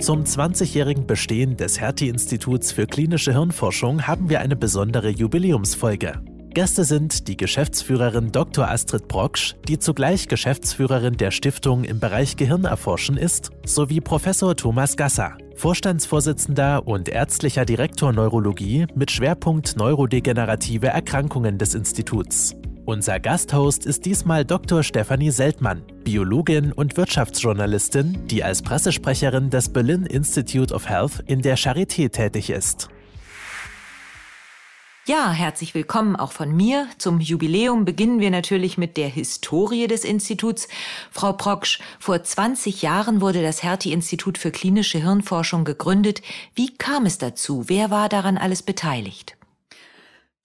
Zum 20-jährigen Bestehen des Hertie-Instituts für klinische Hirnforschung haben wir eine besondere Jubiläumsfolge. Gäste sind die Geschäftsführerin Dr. Astrid Brocksch, die zugleich Geschäftsführerin der Stiftung im Bereich Gehirnerforschen ist, sowie Professor Thomas Gasser, Vorstandsvorsitzender und ärztlicher Direktor Neurologie mit Schwerpunkt neurodegenerative Erkrankungen des Instituts. Unser Gasthost ist diesmal Dr. Stefanie Seltmann, Biologin und Wirtschaftsjournalistin, die als Pressesprecherin des Berlin Institute of Health in der Charité tätig ist. Ja, herzlich willkommen auch von mir. Zum Jubiläum beginnen wir natürlich mit der Historie des Instituts. Frau Proksch, vor 20 Jahren wurde das Hertie-Institut für klinische Hirnforschung gegründet. Wie kam es dazu? Wer war daran alles beteiligt?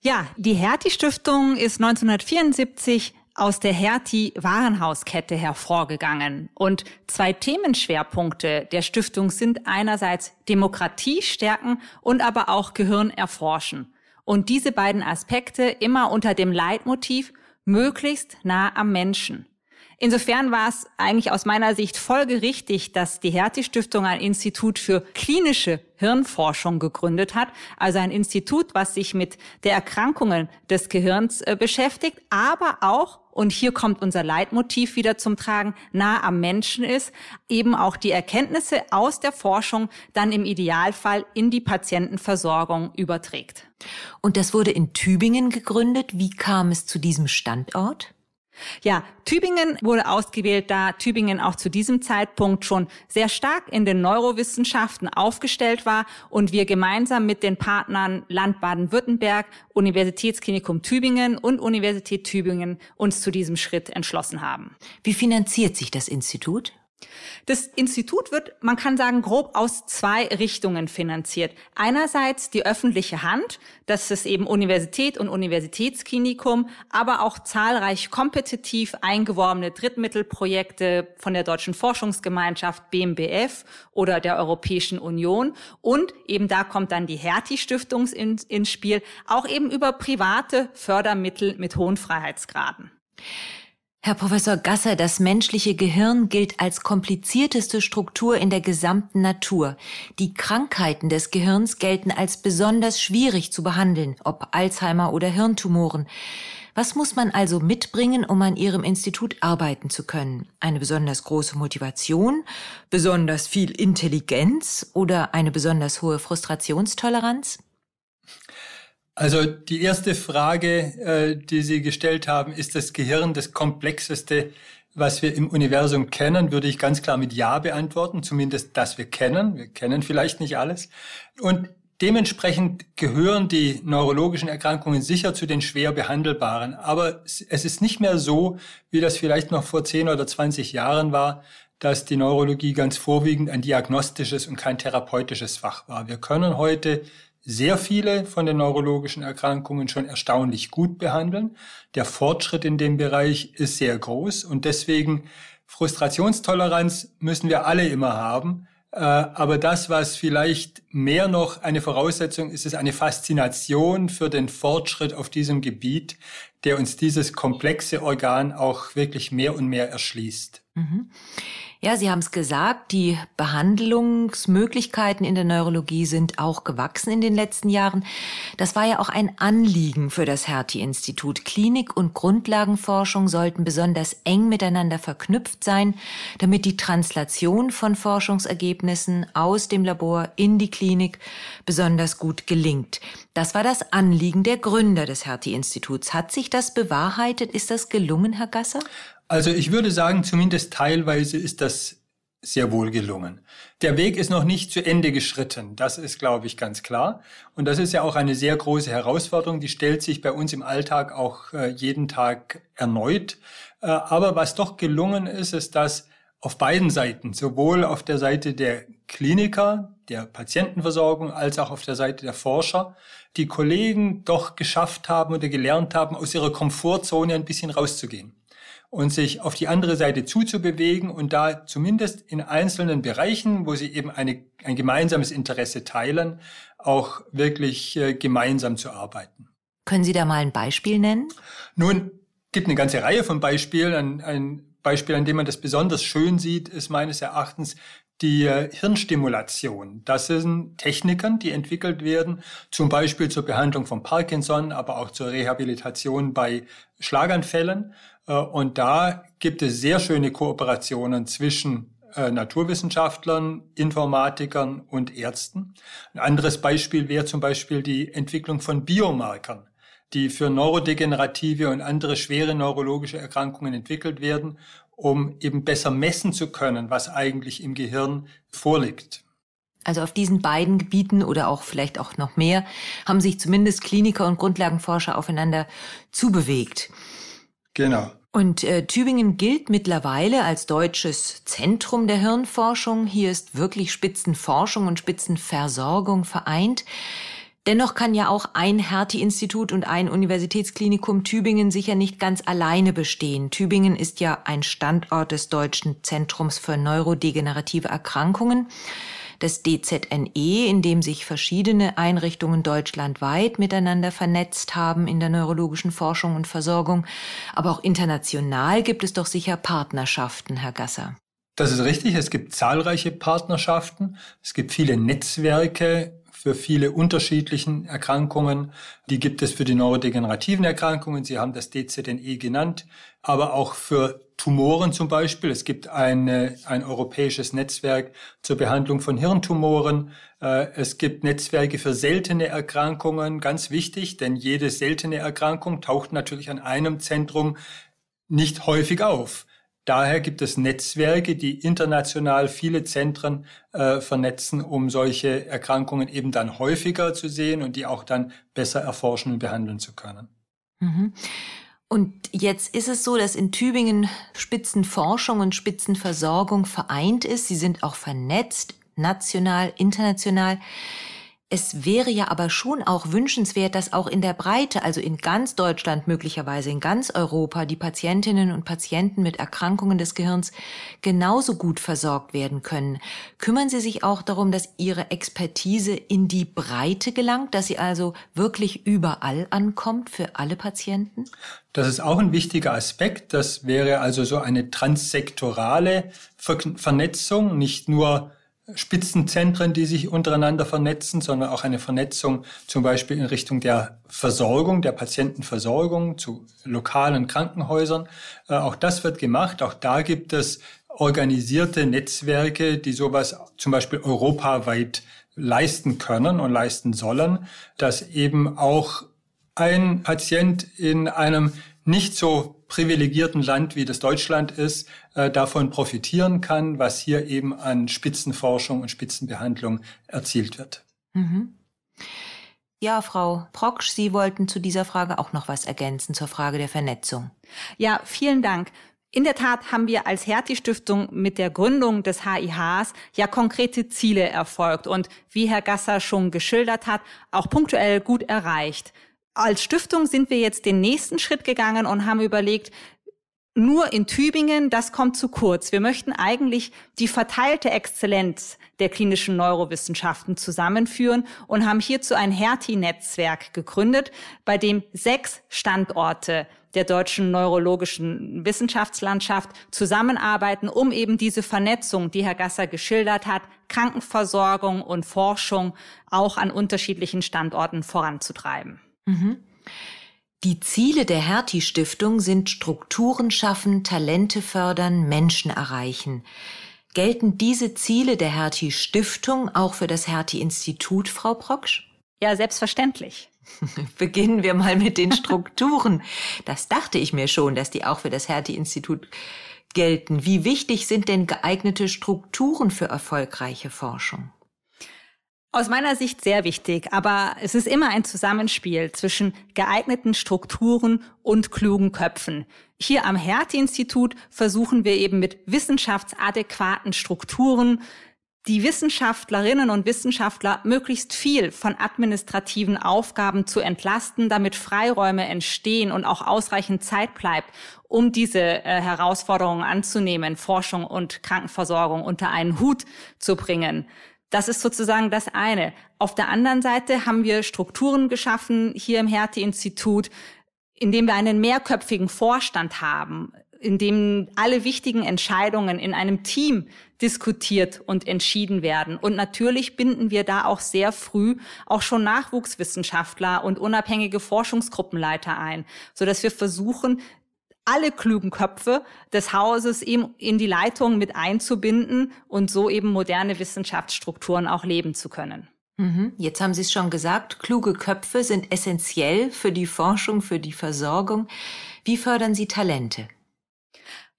Ja, die Hertie-Stiftung ist 1974 aus der Hertie-Warenhauskette hervorgegangen. Und zwei Themenschwerpunkte der Stiftung sind einerseits Demokratie stärken und aber auch Gehirn erforschen. Und diese beiden Aspekte immer unter dem Leitmotiv möglichst nah am Menschen. Insofern war es eigentlich aus meiner Sicht folgerichtig, dass die Hertie-Stiftung ein Institut für klinische Hirnforschung gegründet hat, also ein Institut, was sich mit der Erkrankungen des Gehirns äh, beschäftigt, aber auch und hier kommt unser Leitmotiv wieder zum Tragen, nah am Menschen ist, eben auch die Erkenntnisse aus der Forschung dann im Idealfall in die Patientenversorgung überträgt. Und das wurde in Tübingen gegründet. Wie kam es zu diesem Standort? Ja, Tübingen wurde ausgewählt, da Tübingen auch zu diesem Zeitpunkt schon sehr stark in den Neurowissenschaften aufgestellt war und wir gemeinsam mit den Partnern Land Baden-Württemberg, Universitätsklinikum Tübingen und Universität Tübingen uns zu diesem Schritt entschlossen haben. Wie finanziert sich das Institut? Das Institut wird, man kann sagen, grob aus zwei Richtungen finanziert. Einerseits die öffentliche Hand, das ist eben Universität und Universitätsklinikum, aber auch zahlreich kompetitiv eingeworbene Drittmittelprojekte von der Deutschen Forschungsgemeinschaft BMBF oder der Europäischen Union. Und eben da kommt dann die Hertie-Stiftung ins, ins Spiel, auch eben über private Fördermittel mit hohen Freiheitsgraden. Herr Professor Gasser, das menschliche Gehirn gilt als komplizierteste Struktur in der gesamten Natur. Die Krankheiten des Gehirns gelten als besonders schwierig zu behandeln, ob Alzheimer oder Hirntumoren. Was muss man also mitbringen, um an Ihrem Institut arbeiten zu können? Eine besonders große Motivation, besonders viel Intelligenz oder eine besonders hohe Frustrationstoleranz? Also die erste Frage, äh, die Sie gestellt haben, ist das Gehirn das komplexeste, was wir im Universum kennen, würde ich ganz klar mit Ja beantworten, zumindest das wir kennen. Wir kennen vielleicht nicht alles. Und dementsprechend gehören die neurologischen Erkrankungen sicher zu den schwer behandelbaren. Aber es ist nicht mehr so, wie das vielleicht noch vor 10 oder 20 Jahren war, dass die Neurologie ganz vorwiegend ein diagnostisches und kein therapeutisches Fach war. Wir können heute sehr viele von den neurologischen Erkrankungen schon erstaunlich gut behandeln. Der Fortschritt in dem Bereich ist sehr groß und deswegen Frustrationstoleranz müssen wir alle immer haben. Äh, aber das, was vielleicht mehr noch eine Voraussetzung ist, ist eine Faszination für den Fortschritt auf diesem Gebiet, der uns dieses komplexe Organ auch wirklich mehr und mehr erschließt. Mhm. Ja, Sie haben es gesagt, die Behandlungsmöglichkeiten in der Neurologie sind auch gewachsen in den letzten Jahren. Das war ja auch ein Anliegen für das Hertie-Institut. Klinik und Grundlagenforschung sollten besonders eng miteinander verknüpft sein, damit die Translation von Forschungsergebnissen aus dem Labor in die Klinik besonders gut gelingt. Das war das Anliegen der Gründer des Hertie-Instituts. Hat sich das bewahrheitet? Ist das gelungen, Herr Gasser? Also ich würde sagen, zumindest teilweise ist das sehr wohl gelungen. Der Weg ist noch nicht zu Ende geschritten. Das ist, glaube ich, ganz klar. Und das ist ja auch eine sehr große Herausforderung. Die stellt sich bei uns im Alltag auch äh, jeden Tag erneut. Äh, aber was doch gelungen ist, ist, dass auf beiden Seiten, sowohl auf der Seite der Kliniker, der Patientenversorgung, als auch auf der Seite der Forscher, die Kollegen doch geschafft haben oder gelernt haben, aus ihrer Komfortzone ein bisschen rauszugehen und sich auf die andere Seite zuzubewegen und da zumindest in einzelnen Bereichen, wo sie eben eine, ein gemeinsames Interesse teilen, auch wirklich äh, gemeinsam zu arbeiten. Können Sie da mal ein Beispiel nennen? Nun, gibt eine ganze Reihe von Beispielen. Ein, ein Beispiel, an dem man das besonders schön sieht, ist meines Erachtens die äh, Hirnstimulation. Das sind Techniken, die entwickelt werden, zum Beispiel zur Behandlung von Parkinson, aber auch zur Rehabilitation bei Schlaganfällen. Äh, und da gibt es sehr schöne Kooperationen zwischen äh, Naturwissenschaftlern, Informatikern und Ärzten. Ein anderes Beispiel wäre zum Beispiel die Entwicklung von Biomarkern, die für neurodegenerative und andere schwere neurologische Erkrankungen entwickelt werden, um eben besser messen zu können, was eigentlich im Gehirn vorliegt. Also auf diesen beiden Gebieten oder auch vielleicht auch noch mehr haben sich zumindest Kliniker und Grundlagenforscher aufeinander zubewegt. Genau. Und äh, Tübingen gilt mittlerweile als deutsches Zentrum der Hirnforschung. Hier ist wirklich Spitzenforschung und Spitzenversorgung vereint. Dennoch kann ja auch ein Hertie-Institut und ein Universitätsklinikum Tübingen sicher nicht ganz alleine bestehen. Tübingen ist ja ein Standort des Deutschen Zentrums für neurodegenerative Erkrankungen des DZNE, in dem sich verschiedene Einrichtungen deutschlandweit miteinander vernetzt haben in der neurologischen Forschung und Versorgung. Aber auch international gibt es doch sicher Partnerschaften, Herr Gasser. Das ist richtig. Es gibt zahlreiche Partnerschaften. Es gibt viele Netzwerke für viele unterschiedlichen Erkrankungen. Die gibt es für die neurodegenerativen Erkrankungen. Sie haben das DZNE genannt, aber auch für Tumoren zum Beispiel. Es gibt eine, ein europäisches Netzwerk zur Behandlung von Hirntumoren. Äh, es gibt Netzwerke für seltene Erkrankungen, ganz wichtig, denn jede seltene Erkrankung taucht natürlich an einem Zentrum nicht häufig auf. Daher gibt es Netzwerke, die international viele Zentren äh, vernetzen, um solche Erkrankungen eben dann häufiger zu sehen und die auch dann besser erforschen und behandeln zu können. Mhm. Und jetzt ist es so, dass in Tübingen Spitzenforschung und Spitzenversorgung vereint ist. Sie sind auch vernetzt, national, international. Es wäre ja aber schon auch wünschenswert, dass auch in der Breite, also in ganz Deutschland, möglicherweise in ganz Europa, die Patientinnen und Patienten mit Erkrankungen des Gehirns genauso gut versorgt werden können. Kümmern Sie sich auch darum, dass Ihre Expertise in die Breite gelangt, dass sie also wirklich überall ankommt für alle Patienten? Das ist auch ein wichtiger Aspekt. Das wäre also so eine transsektorale Vernetzung, nicht nur Spitzenzentren, die sich untereinander vernetzen, sondern auch eine Vernetzung zum Beispiel in Richtung der Versorgung, der Patientenversorgung zu lokalen Krankenhäusern. Äh, auch das wird gemacht. Auch da gibt es organisierte Netzwerke, die sowas zum Beispiel europaweit leisten können und leisten sollen, dass eben auch ein Patient in einem nicht so privilegierten Land, wie das Deutschland ist, äh, davon profitieren kann, was hier eben an Spitzenforschung und Spitzenbehandlung erzielt wird. Mhm. Ja, Frau Proksch, Sie wollten zu dieser Frage auch noch was ergänzen zur Frage der Vernetzung. Ja, vielen Dank. In der Tat haben wir als Hertie-Stiftung mit der Gründung des HIHs ja konkrete Ziele erfolgt und wie Herr Gasser schon geschildert hat, auch punktuell gut erreicht. Als Stiftung sind wir jetzt den nächsten Schritt gegangen und haben überlegt, nur in Tübingen, das kommt zu kurz. Wir möchten eigentlich die verteilte Exzellenz der klinischen Neurowissenschaften zusammenführen und haben hierzu ein Hertie-Netzwerk gegründet, bei dem sechs Standorte der deutschen neurologischen Wissenschaftslandschaft zusammenarbeiten, um eben diese Vernetzung, die Herr Gasser geschildert hat, Krankenversorgung und Forschung auch an unterschiedlichen Standorten voranzutreiben. Mhm. Die Ziele der Hertie-Stiftung sind Strukturen schaffen, Talente fördern, Menschen erreichen. Gelten diese Ziele der Hertie-Stiftung auch für das Hertie-Institut, Frau Proksch? Ja, selbstverständlich. Beginnen wir mal mit den Strukturen. Das dachte ich mir schon, dass die auch für das Hertie-Institut gelten. Wie wichtig sind denn geeignete Strukturen für erfolgreiche Forschung? Aus meiner Sicht sehr wichtig, aber es ist immer ein Zusammenspiel zwischen geeigneten Strukturen und klugen Köpfen. Hier am Hertie-Institut versuchen wir eben mit wissenschaftsadäquaten Strukturen die Wissenschaftlerinnen und Wissenschaftler möglichst viel von administrativen Aufgaben zu entlasten, damit Freiräume entstehen und auch ausreichend Zeit bleibt, um diese äh, Herausforderungen anzunehmen, Forschung und Krankenversorgung unter einen Hut zu bringen. Das ist sozusagen das eine. Auf der anderen Seite haben wir Strukturen geschaffen hier im Hertie-Institut, indem wir einen mehrköpfigen Vorstand haben. in dem alle wichtigen Entscheidungen in einem Team diskutiert und entschieden werden. Und natürlich binden wir da auch sehr früh auch schon Nachwuchswissenschaftler und unabhängige Forschungsgruppenleiter ein, so dass wir versuchen, alle klugen Köpfe des Hauses eben in die Leitung mit einzubinden und so eben moderne Wissenschaftsstrukturen auch leben zu können. Mhm. Jetzt haben Sie es schon gesagt, kluge Köpfe sind essentiell für die Forschung, für die Versorgung. Wie fördern Sie Talente?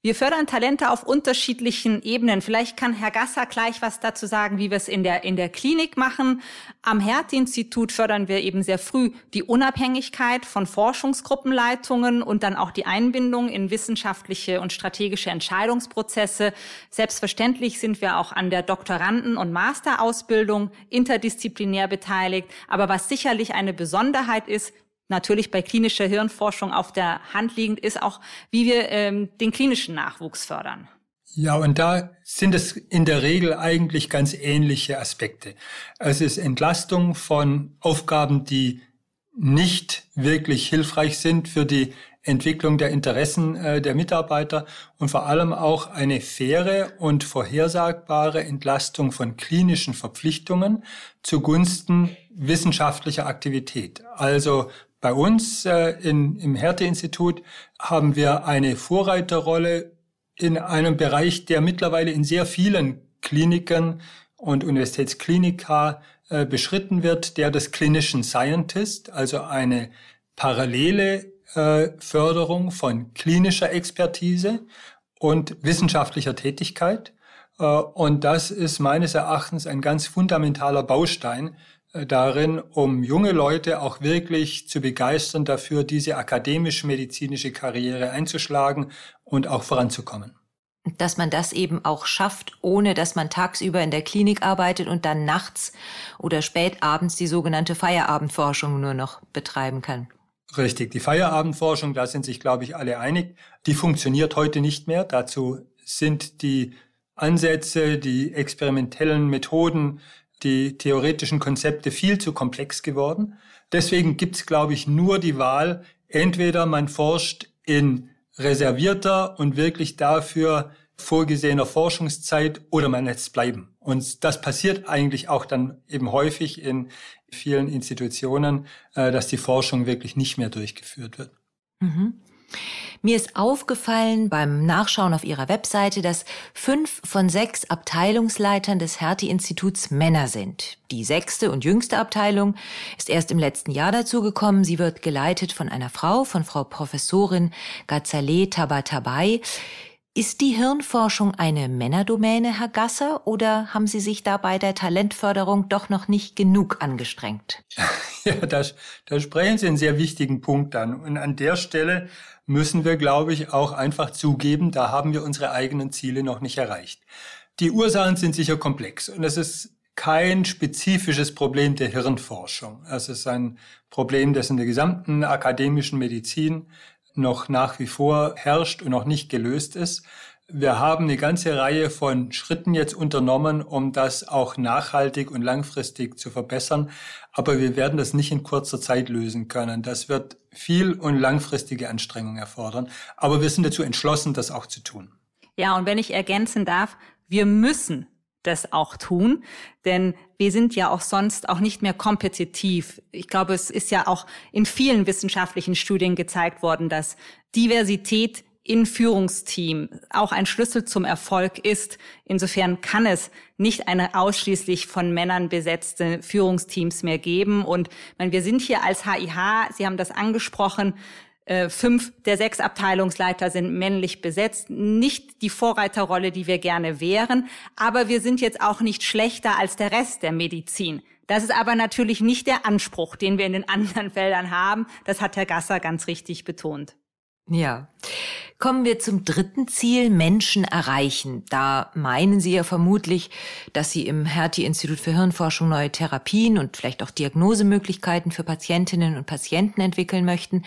Wir fördern Talente auf unterschiedlichen Ebenen. Vielleicht kann Herr Gasser gleich was dazu sagen, wie wir es in der, in der Klinik machen. Am Hertie-Institut fördern wir eben sehr früh die Unabhängigkeit von Forschungsgruppenleitungen und dann auch die Einbindung in wissenschaftliche und strategische Entscheidungsprozesse. Selbstverständlich sind wir auch an der Doktoranden- und Masterausbildung interdisziplinär beteiligt. Aber was sicherlich eine Besonderheit ist, natürlich bei klinischer Hirnforschung auf der Hand liegend ist, auch wie wir ähm, den klinischen Nachwuchs fördern. Ja, und da sind es in der Regel eigentlich ganz ähnliche Aspekte. Es ist Entlastung von Aufgaben, die nicht wirklich hilfreich sind für die Entwicklung der Interessen äh, der Mitarbeiter und vor allem auch eine faire und vorhersagbare Entlastung von klinischen Verpflichtungen zugunsten wissenschaftlicher Aktivität. Also bei uns äh, in, im Härte-Institut haben wir eine Vorreiterrolle in einem Bereich, der mittlerweile in sehr vielen Kliniken und Universitätsklinika äh, beschritten wird, der des klinischen Scientist, also eine parallele äh, Förderung von klinischer Expertise und wissenschaftlicher Tätigkeit. Äh, und das ist meines Erachtens ein ganz fundamentaler Baustein darin, um junge Leute auch wirklich zu begeistern dafür, diese akademisch-medizinische Karriere einzuschlagen und auch voranzukommen. Dass man das eben auch schafft, ohne dass man tagsüber in der Klinik arbeitet und dann nachts oder spät abends die sogenannte Feierabendforschung nur noch betreiben kann. Richtig, die Feierabendforschung, da sind sich, glaube ich, alle einig, die funktioniert heute nicht mehr. Dazu sind die Ansätze, die experimentellen Methoden, die theoretischen Konzepte viel zu komplex geworden. Deswegen gibt es, glaube ich, nur die Wahl, entweder man forscht in reservierter und wirklich dafür vorgesehener Forschungszeit oder man lässt bleiben. Und das passiert eigentlich auch dann eben häufig in vielen Institutionen, äh, dass die Forschung wirklich nicht mehr durchgeführt wird. Mhm. Mir ist aufgefallen beim Nachschauen auf Ihrer Webseite, dass fünf von sechs Abteilungsleitern des Hertie-Instituts Männer sind. Die sechste und jüngste Abteilung ist erst im letzten Jahr dazugekommen. Sie wird geleitet von einer Frau, von Frau Professorin Gazaleh Tabatabai. Ist die Hirnforschung eine Männerdomäne, Herr Gasser, oder haben Sie sich da bei der Talentförderung doch noch nicht genug angestrengt? Ja, da, da sprechen Sie einen sehr wichtigen Punkt an. Und an der Stelle müssen wir, glaube ich, auch einfach zugeben, da haben wir unsere eigenen Ziele noch nicht erreicht. Die Ursachen sind sicher komplex und es ist kein spezifisches Problem der Hirnforschung. Es ist ein Problem, das in der gesamten akademischen Medizin noch nach wie vor herrscht und noch nicht gelöst ist. Wir haben eine ganze Reihe von Schritten jetzt unternommen, um das auch nachhaltig und langfristig zu verbessern. Aber wir werden das nicht in kurzer Zeit lösen können. Das wird viel und langfristige Anstrengungen erfordern. Aber wir sind dazu entschlossen, das auch zu tun. Ja, und wenn ich ergänzen darf, wir müssen das auch tun, denn wir sind ja auch sonst auch nicht mehr kompetitiv. Ich glaube, es ist ja auch in vielen wissenschaftlichen Studien gezeigt worden, dass Diversität in Führungsteam auch ein Schlüssel zum Erfolg ist. Insofern kann es nicht eine ausschließlich von Männern besetzte Führungsteams mehr geben. Und meine, wir sind hier als HIH, Sie haben das angesprochen, äh, fünf der sechs Abteilungsleiter sind männlich besetzt. Nicht die Vorreiterrolle, die wir gerne wären, aber wir sind jetzt auch nicht schlechter als der Rest der Medizin. Das ist aber natürlich nicht der Anspruch, den wir in den anderen Feldern haben. Das hat Herr Gasser ganz richtig betont. Ja. Kommen wir zum dritten Ziel, Menschen erreichen. Da meinen Sie ja vermutlich, dass Sie im Hertie-Institut für Hirnforschung neue Therapien und vielleicht auch Diagnosemöglichkeiten für Patientinnen und Patienten entwickeln möchten.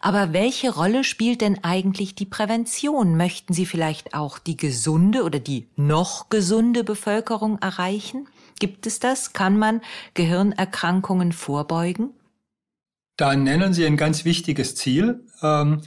Aber welche Rolle spielt denn eigentlich die Prävention? Möchten Sie vielleicht auch die gesunde oder die noch gesunde Bevölkerung erreichen? Gibt es das? Kann man Gehirnerkrankungen vorbeugen? Da nennen Sie ein ganz wichtiges Ziel. Ähm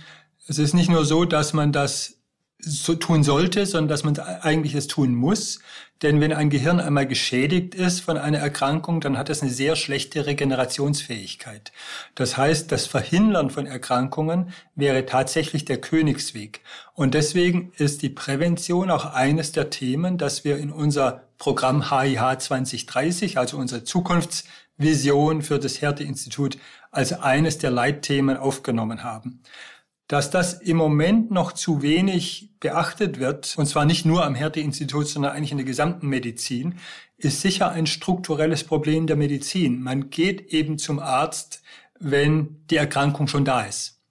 es ist nicht nur so, dass man das so tun sollte, sondern dass man eigentlich es tun muss. Denn wenn ein Gehirn einmal geschädigt ist von einer Erkrankung, dann hat es eine sehr schlechte Regenerationsfähigkeit. Das heißt, das Verhindern von Erkrankungen wäre tatsächlich der Königsweg. Und deswegen ist die Prävention auch eines der Themen, dass wir in unser Programm HIH 2030, also unsere Zukunftsvision für das Härteinstitut, als eines der Leitthemen aufgenommen haben dass das im Moment noch zu wenig beachtet wird, und zwar nicht nur am Härte-Institut, sondern eigentlich in der gesamten Medizin, ist sicher ein strukturelles Problem der Medizin. Man geht eben zum Arzt, wenn die Erkrankung schon da ist.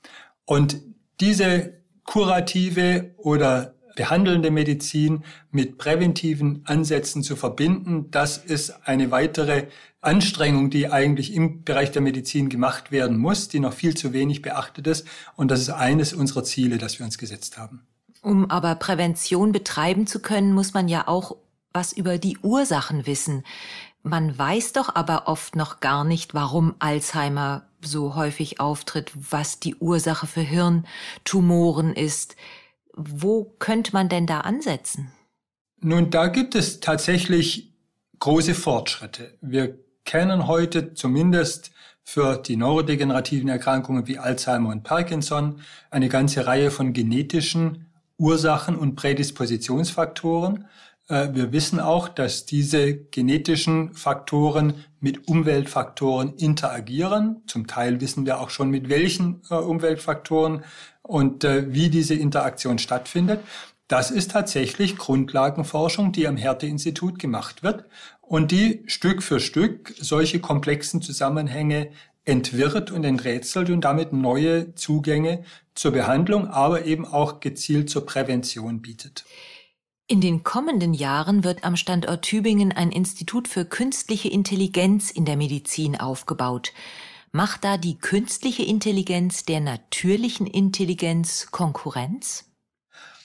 Und diese kurative oder behandelnde Medizin mit präventiven Ansätzen zu verbinden, das ist eine weitere Anstrengung, die eigentlich im Bereich der Medizin gemacht werden muss, die noch viel zu wenig beachtet ist. Und das ist eines unserer Ziele, das wir uns gesetzt haben. Um aber Prävention betreiben zu können, muss man ja auch was über die Ursachen wissen. Man weiß doch aber oft noch gar nicht, warum Alzheimer so häufig auftritt, was die Ursache für Hirntumoren ist. Wo könnte man denn da ansetzen? Nun, da gibt es tatsächlich große Fortschritte. Wir kennen heute zumindest für die neurodegenerativen Erkrankungen wie Alzheimer und Parkinson eine ganze Reihe von genetischen Ursachen und Prädispositionsfaktoren. Äh, wir wissen auch, dass diese genetischen Faktoren mit Umweltfaktoren interagieren. Zum Teil wissen wir auch schon, mit welchen äh, Umweltfaktoren und äh, wie diese Interaktion stattfindet. Das ist tatsächlich Grundlagenforschung, die am Härte-Institut gemacht wird und die Stück für Stück solche komplexen Zusammenhänge entwirrt und enträtselt und damit neue Zugänge zur Behandlung, aber eben auch gezielt zur Prävention bietet. In den kommenden Jahren wird am Standort Tübingen ein Institut für künstliche Intelligenz in der Medizin aufgebaut. Macht da die künstliche Intelligenz der natürlichen Intelligenz Konkurrenz?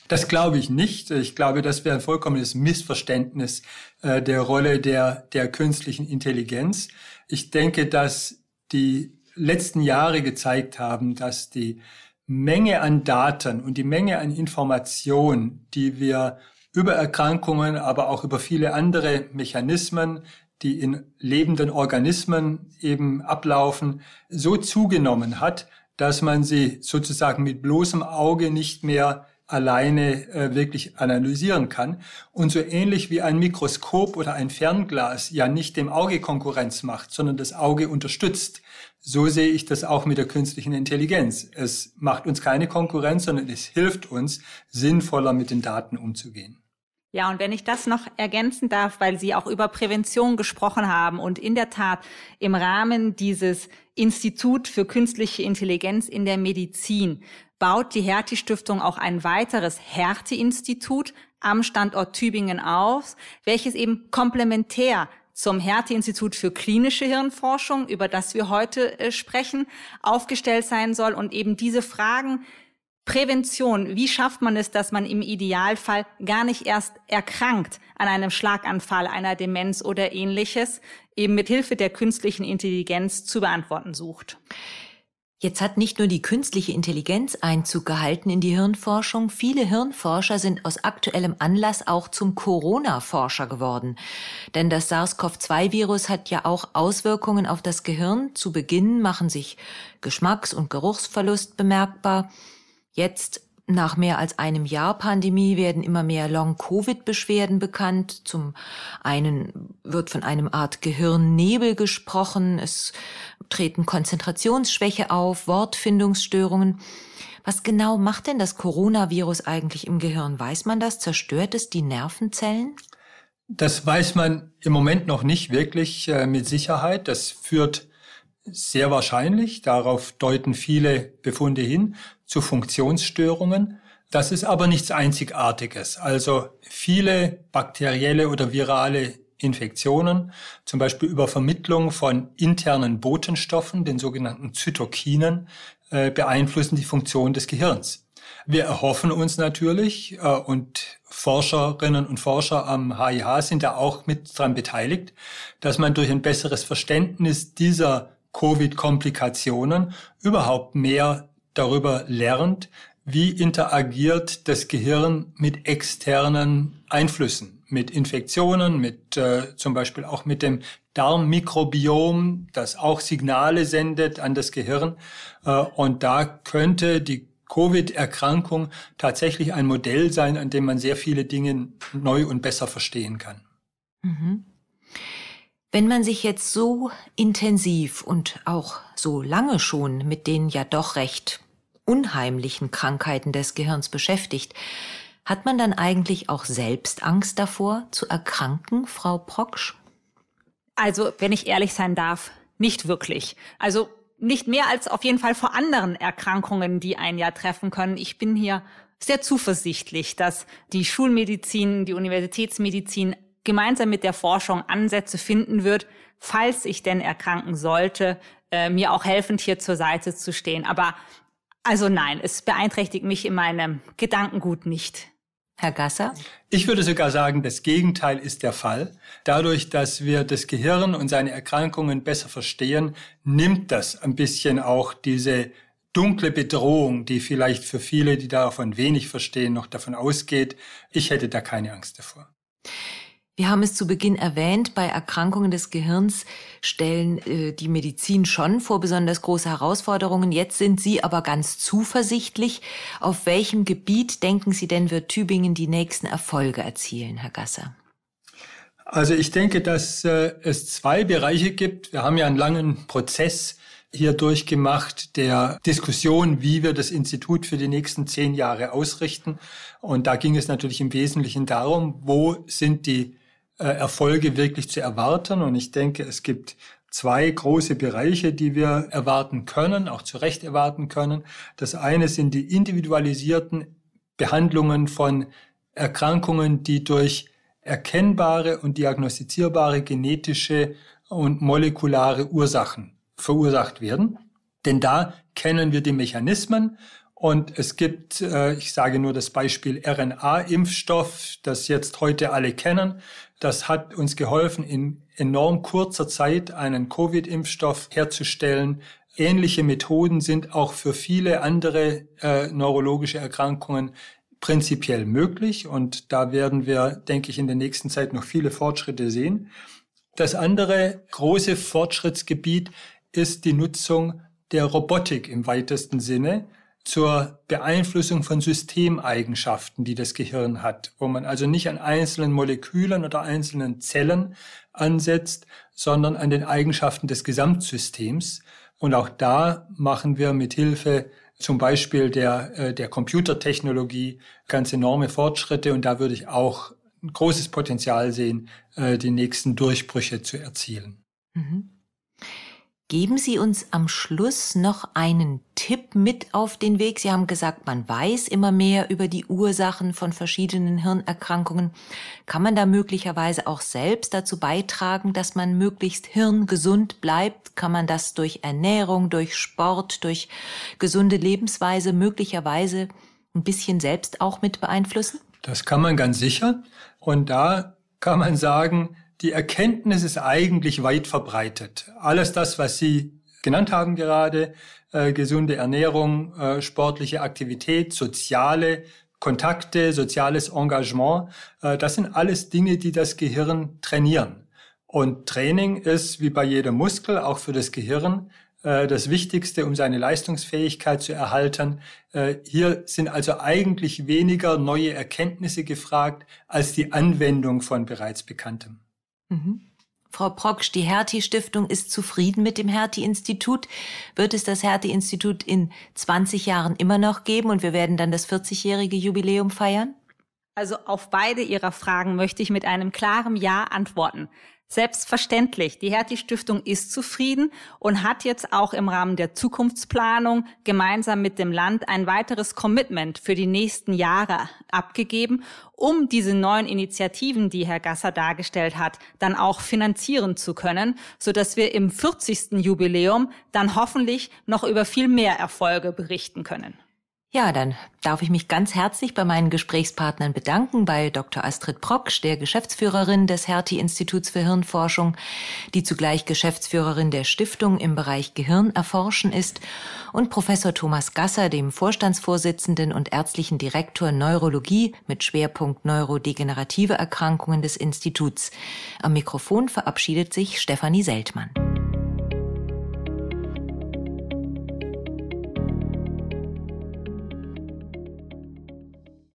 Das glaube ich nicht. Ich glaube, das wäre ein vollkommenes Missverständnis äh, der Rolle der, der künstlichen Intelligenz. Ich denke, dass die letzten Jahre gezeigt haben, dass die Menge an Daten und die Menge an Informationen, die wir über Erkrankungen, aber auch über viele andere Mechanismen, die in lebenden Organismen eben ablaufen, so zugenommen hat, dass man sie sozusagen mit bloßem Auge nicht mehr alleine äh, wirklich analysieren kann. Und so ähnlich wie ein Mikroskop oder ein Fernglas ja nicht dem Auge Konkurrenz macht, sondern das Auge unterstützt, so sehe ich das auch mit der künstlichen Intelligenz. Es macht uns keine Konkurrenz, sondern es hilft uns, sinnvoller mit den Daten umzugehen. Ja, und wenn ich das noch ergänzen darf, weil Sie auch über Prävention gesprochen haben und in der Tat im Rahmen dieses Institut für künstliche Intelligenz in der Medizin baut die Hertie-Stiftung auch ein weiteres Hertie-Institut am Standort Tübingen auf, welches eben komplementär zum Hertie-Institut für klinische Hirnforschung, über das wir heute äh, sprechen, aufgestellt sein soll und eben diese Fragen Prävention, wie schafft man es, dass man im Idealfall gar nicht erst erkrankt an einem Schlaganfall, einer Demenz oder ähnliches, eben mit Hilfe der künstlichen Intelligenz zu beantworten sucht? Jetzt hat nicht nur die künstliche Intelligenz Einzug gehalten in die Hirnforschung, viele Hirnforscher sind aus aktuellem Anlass auch zum Corona-Forscher geworden. Denn das SARS-CoV-2-Virus hat ja auch Auswirkungen auf das Gehirn. Zu Beginn machen sich Geschmacks- und Geruchsverlust bemerkbar. Jetzt nach mehr als einem Jahr Pandemie werden immer mehr Long-Covid-Beschwerden bekannt. Zum einen wird von einem Art Gehirnnebel gesprochen. Es treten Konzentrationsschwäche auf, Wortfindungsstörungen. Was genau macht denn das Coronavirus eigentlich im Gehirn? Weiß man das? Zerstört es die Nervenzellen? Das weiß man im Moment noch nicht wirklich äh, mit Sicherheit. Das führt sehr wahrscheinlich, darauf deuten viele Befunde hin, zu Funktionsstörungen. Das ist aber nichts Einzigartiges. Also viele bakterielle oder virale Infektionen, zum Beispiel über Vermittlung von internen Botenstoffen, den sogenannten Zytokinen, äh, beeinflussen die Funktion des Gehirns. Wir erhoffen uns natürlich, äh, und Forscherinnen und Forscher am HIH sind da auch mit dran beteiligt, dass man durch ein besseres Verständnis dieser Covid-Komplikationen überhaupt mehr darüber lernt, wie interagiert das Gehirn mit externen Einflüssen, mit Infektionen, mit äh, zum Beispiel auch mit dem Darmmikrobiom, das auch Signale sendet an das Gehirn. Äh, und da könnte die Covid-Erkrankung tatsächlich ein Modell sein, an dem man sehr viele Dinge neu und besser verstehen kann. Mhm. Wenn man sich jetzt so intensiv und auch so lange schon mit den ja doch recht unheimlichen Krankheiten des Gehirns beschäftigt, hat man dann eigentlich auch selbst Angst davor zu erkranken, Frau Proksch? Also, wenn ich ehrlich sein darf, nicht wirklich. Also nicht mehr als auf jeden Fall vor anderen Erkrankungen, die ein Jahr treffen können. Ich bin hier sehr zuversichtlich, dass die Schulmedizin, die Universitätsmedizin gemeinsam mit der Forschung Ansätze finden wird, falls ich denn erkranken sollte, äh, mir auch helfend hier zur Seite zu stehen. Aber also nein, es beeinträchtigt mich in meinem Gedankengut nicht. Herr Gasser? Ich würde sogar sagen, das Gegenteil ist der Fall. Dadurch, dass wir das Gehirn und seine Erkrankungen besser verstehen, nimmt das ein bisschen auch diese dunkle Bedrohung, die vielleicht für viele, die davon wenig verstehen, noch davon ausgeht. Ich hätte da keine Angst davor. Wir haben es zu Beginn erwähnt, bei Erkrankungen des Gehirns stellen äh, die Medizin schon vor besonders große Herausforderungen. Jetzt sind Sie aber ganz zuversichtlich. Auf welchem Gebiet, denken Sie denn, wird Tübingen die nächsten Erfolge erzielen, Herr Gasser? Also ich denke, dass äh, es zwei Bereiche gibt. Wir haben ja einen langen Prozess hier durchgemacht der Diskussion, wie wir das Institut für die nächsten zehn Jahre ausrichten. Und da ging es natürlich im Wesentlichen darum, wo sind die Erfolge wirklich zu erwarten. Und ich denke, es gibt zwei große Bereiche, die wir erwarten können, auch zu Recht erwarten können. Das eine sind die individualisierten Behandlungen von Erkrankungen, die durch erkennbare und diagnostizierbare genetische und molekulare Ursachen verursacht werden. Denn da kennen wir die Mechanismen und es gibt, äh, ich sage nur das Beispiel RNA-Impfstoff, das jetzt heute alle kennen. Das hat uns geholfen, in enorm kurzer Zeit einen Covid-Impfstoff herzustellen. Ähnliche Methoden sind auch für viele andere äh, neurologische Erkrankungen prinzipiell möglich. Und da werden wir, denke ich, in der nächsten Zeit noch viele Fortschritte sehen. Das andere große Fortschrittsgebiet ist die Nutzung der Robotik im weitesten Sinne zur Beeinflussung von Systemeigenschaften, die das Gehirn hat, wo man also nicht an einzelnen Molekülen oder einzelnen Zellen ansetzt, sondern an den Eigenschaften des Gesamtsystems. Und auch da machen wir mit Hilfe zum Beispiel der, äh, der Computertechnologie ganz enorme Fortschritte. Und da würde ich auch ein großes Potenzial sehen, äh, die nächsten Durchbrüche zu erzielen. Mhm. Geben Sie uns am Schluss noch einen Tipp mit auf den Weg. Sie haben gesagt, man weiß immer mehr über die Ursachen von verschiedenen Hirnerkrankungen. Kann man da möglicherweise auch selbst dazu beitragen, dass man möglichst hirngesund bleibt? Kann man das durch Ernährung, durch Sport, durch gesunde Lebensweise möglicherweise ein bisschen selbst auch mit beeinflussen? Das kann man ganz sicher. Und da kann man sagen, die Erkenntnis ist eigentlich weit verbreitet. Alles das, was Sie genannt haben gerade, äh, gesunde Ernährung, äh, sportliche Aktivität, soziale Kontakte, soziales Engagement, äh, das sind alles Dinge, die das Gehirn trainieren. Und Training ist wie bei jedem Muskel auch für das Gehirn äh, das Wichtigste, um seine Leistungsfähigkeit zu erhalten. Äh, hier sind also eigentlich weniger neue Erkenntnisse gefragt als die Anwendung von bereits Bekanntem. Mhm. Frau Proksch, die Hertie-Stiftung ist zufrieden mit dem Hertie-Institut. Wird es das Hertie-Institut in 20 Jahren immer noch geben und wir werden dann das 40-jährige Jubiläum feiern? Also auf beide Ihrer Fragen möchte ich mit einem klaren Ja antworten. Selbstverständlich. Die Hertie Stiftung ist zufrieden und hat jetzt auch im Rahmen der Zukunftsplanung gemeinsam mit dem Land ein weiteres Commitment für die nächsten Jahre abgegeben, um diese neuen Initiativen, die Herr Gasser dargestellt hat, dann auch finanzieren zu können, so dass wir im 40. Jubiläum dann hoffentlich noch über viel mehr Erfolge berichten können. Ja, dann darf ich mich ganz herzlich bei meinen Gesprächspartnern bedanken, bei Dr. Astrid Proksch, der Geschäftsführerin des Hertie-Instituts für Hirnforschung, die zugleich Geschäftsführerin der Stiftung im Bereich Gehirnerforschen ist, und Professor Thomas Gasser, dem Vorstandsvorsitzenden und ärztlichen Direktor Neurologie mit Schwerpunkt neurodegenerative Erkrankungen des Instituts. Am Mikrofon verabschiedet sich Stefanie Seltmann.